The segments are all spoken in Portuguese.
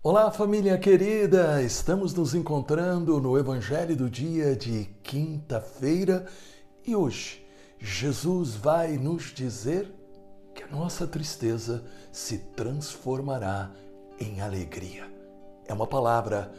Olá, família querida! Estamos nos encontrando no Evangelho do dia de quinta-feira e hoje Jesus vai nos dizer que a nossa tristeza se transformará em alegria. É uma palavra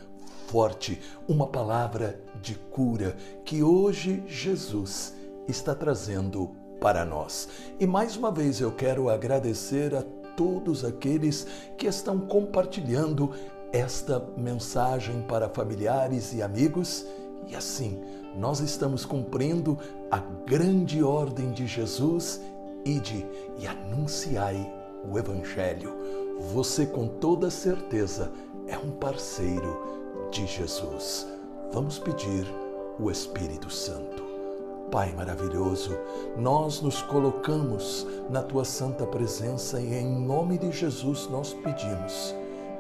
forte, uma palavra de cura que hoje Jesus está trazendo para nós. E mais uma vez eu quero agradecer a todos aqueles que estão compartilhando esta mensagem para familiares e amigos. E assim, nós estamos cumprindo a grande ordem de Jesus: ide e anunciai o Evangelho. Você, com toda certeza, é um parceiro de Jesus. Vamos pedir o Espírito Santo. Pai maravilhoso, nós nos colocamos na tua santa presença e em nome de Jesus nós pedimos.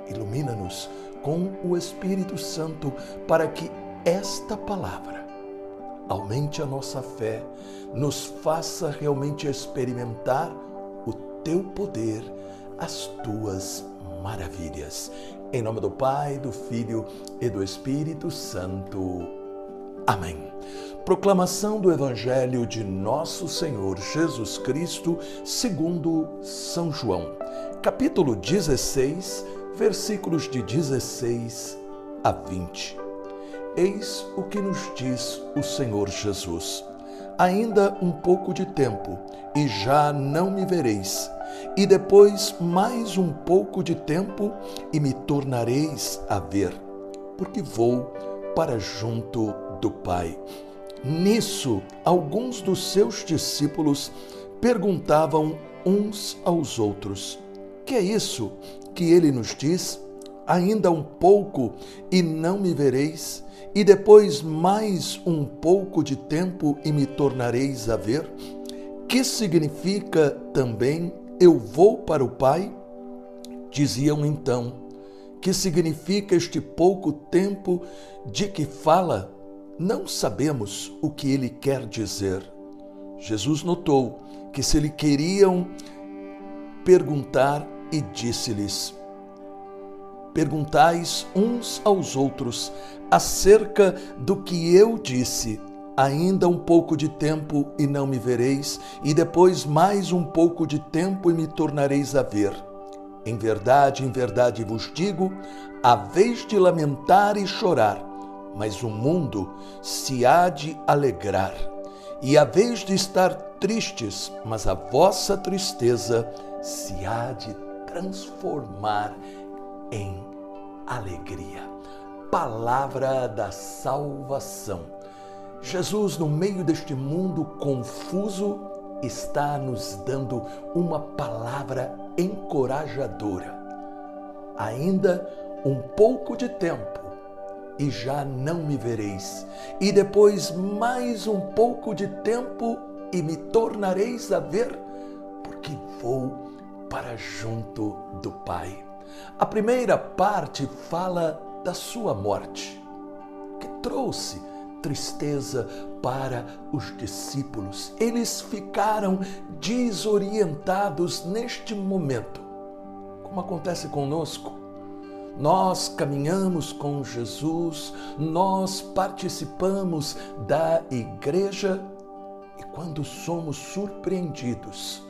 Ilumina-nos com o Espírito Santo para que esta palavra aumente a nossa fé, nos faça realmente experimentar o teu poder, as tuas maravilhas. Em nome do Pai, do Filho e do Espírito Santo. Amém. Proclamação do Evangelho de Nosso Senhor Jesus Cristo, segundo São João, capítulo 16, versículos de 16 a 20. Eis o que nos diz o Senhor Jesus: Ainda um pouco de tempo, e já não me vereis, e depois mais um pouco de tempo, e me tornareis a ver, porque vou para junto do Pai. Nisso, alguns dos seus discípulos perguntavam uns aos outros: Que é isso que ele nos diz? Ainda um pouco e não me vereis, e depois mais um pouco de tempo e me tornareis a ver? Que significa também eu vou para o Pai? Diziam então: Que significa este pouco tempo de que fala? Não sabemos o que ele quer dizer. Jesus notou que se lhe queriam perguntar e disse-lhes: Perguntais uns aos outros acerca do que eu disse. Ainda um pouco de tempo e não me vereis, e depois mais um pouco de tempo e me tornareis a ver. Em verdade, em verdade vos digo: a vez de lamentar e chorar, mas o mundo se há de alegrar. E a vez de estar tristes, mas a vossa tristeza se há de transformar em alegria. Palavra da salvação. Jesus, no meio deste mundo confuso, está nos dando uma palavra encorajadora. Ainda um pouco de tempo e já não me vereis. E depois mais um pouco de tempo e me tornareis a ver, porque vou para junto do Pai. A primeira parte fala da sua morte, que trouxe tristeza para os discípulos. Eles ficaram desorientados neste momento, como acontece conosco nós caminhamos com Jesus, nós participamos da igreja e quando somos surpreendidos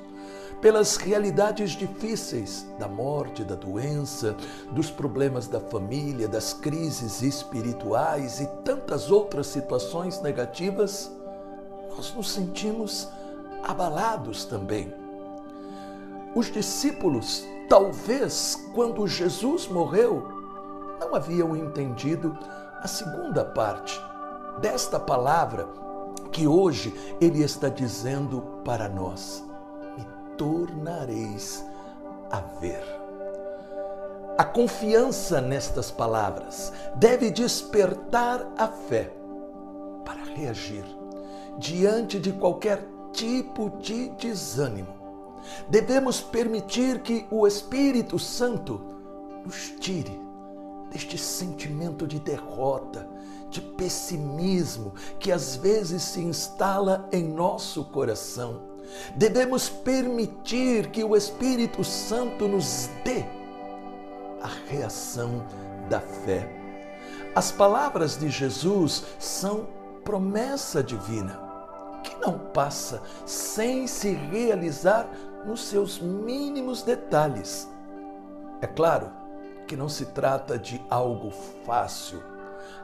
pelas realidades difíceis da morte, da doença, dos problemas da família, das crises espirituais e tantas outras situações negativas, nós nos sentimos abalados também. Os discípulos Talvez quando Jesus morreu, não haviam entendido a segunda parte desta palavra que hoje ele está dizendo para nós: Me tornareis a ver. A confiança nestas palavras deve despertar a fé para reagir diante de qualquer tipo de desânimo Devemos permitir que o Espírito Santo nos tire deste sentimento de derrota, de pessimismo que às vezes se instala em nosso coração. Devemos permitir que o Espírito Santo nos dê a reação da fé. As palavras de Jesus são promessa divina que não passa sem se realizar nos seus mínimos detalhes. É claro que não se trata de algo fácil.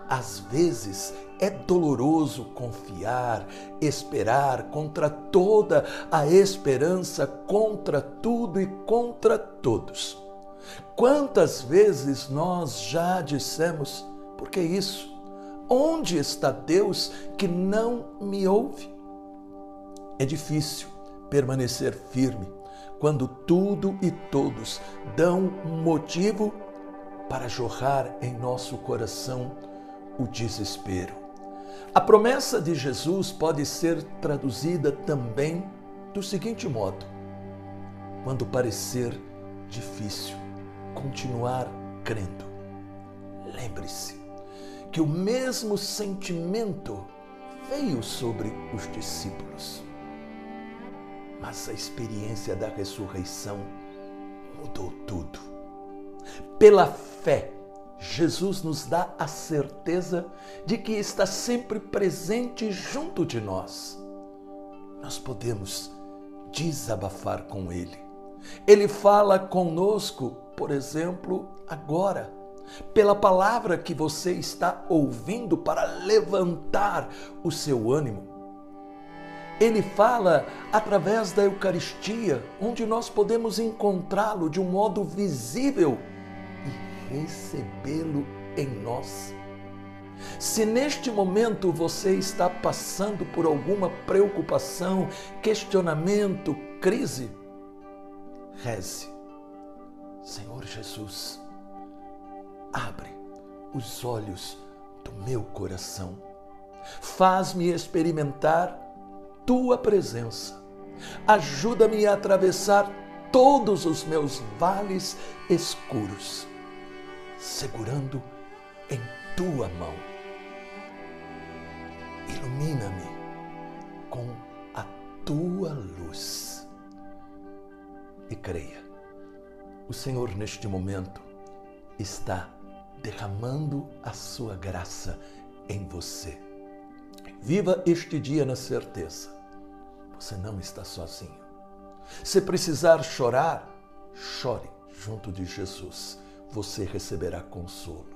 Às vezes é doloroso confiar, esperar contra toda a esperança, contra tudo e contra todos. Quantas vezes nós já dissemos, por que isso? Onde está Deus que não me ouve? É difícil permanecer firme quando tudo e todos dão um motivo para jorrar em nosso coração o desespero. A promessa de Jesus pode ser traduzida também do seguinte modo: quando parecer difícil continuar crendo, lembre-se que o mesmo sentimento veio sobre os discípulos. Mas a experiência da ressurreição mudou tudo. Pela fé, Jesus nos dá a certeza de que está sempre presente junto de nós. Nós podemos desabafar com Ele. Ele fala conosco, por exemplo, agora, pela palavra que você está ouvindo para levantar o seu ânimo ele fala através da Eucaristia, onde nós podemos encontrá-lo de um modo visível e recebê-lo em nós. Se neste momento você está passando por alguma preocupação, questionamento, crise, reze. Senhor Jesus, abre os olhos do meu coração. Faz-me experimentar tua presença. Ajuda-me a atravessar todos os meus vales escuros, segurando em tua mão. Ilumina-me com a tua luz. E creia, o Senhor neste momento está derramando a sua graça em você. Viva este dia na certeza você não está sozinho. Se precisar chorar, chore junto de Jesus. Você receberá consolo.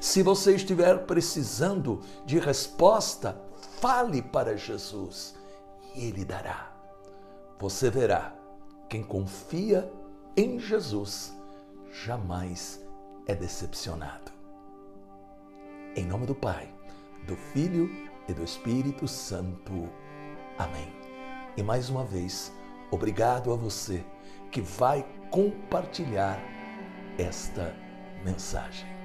Se você estiver precisando de resposta, fale para Jesus e Ele dará. Você verá, quem confia em Jesus jamais é decepcionado. Em nome do Pai, do Filho e do Espírito Santo. Amém. E mais uma vez, obrigado a você que vai compartilhar esta mensagem.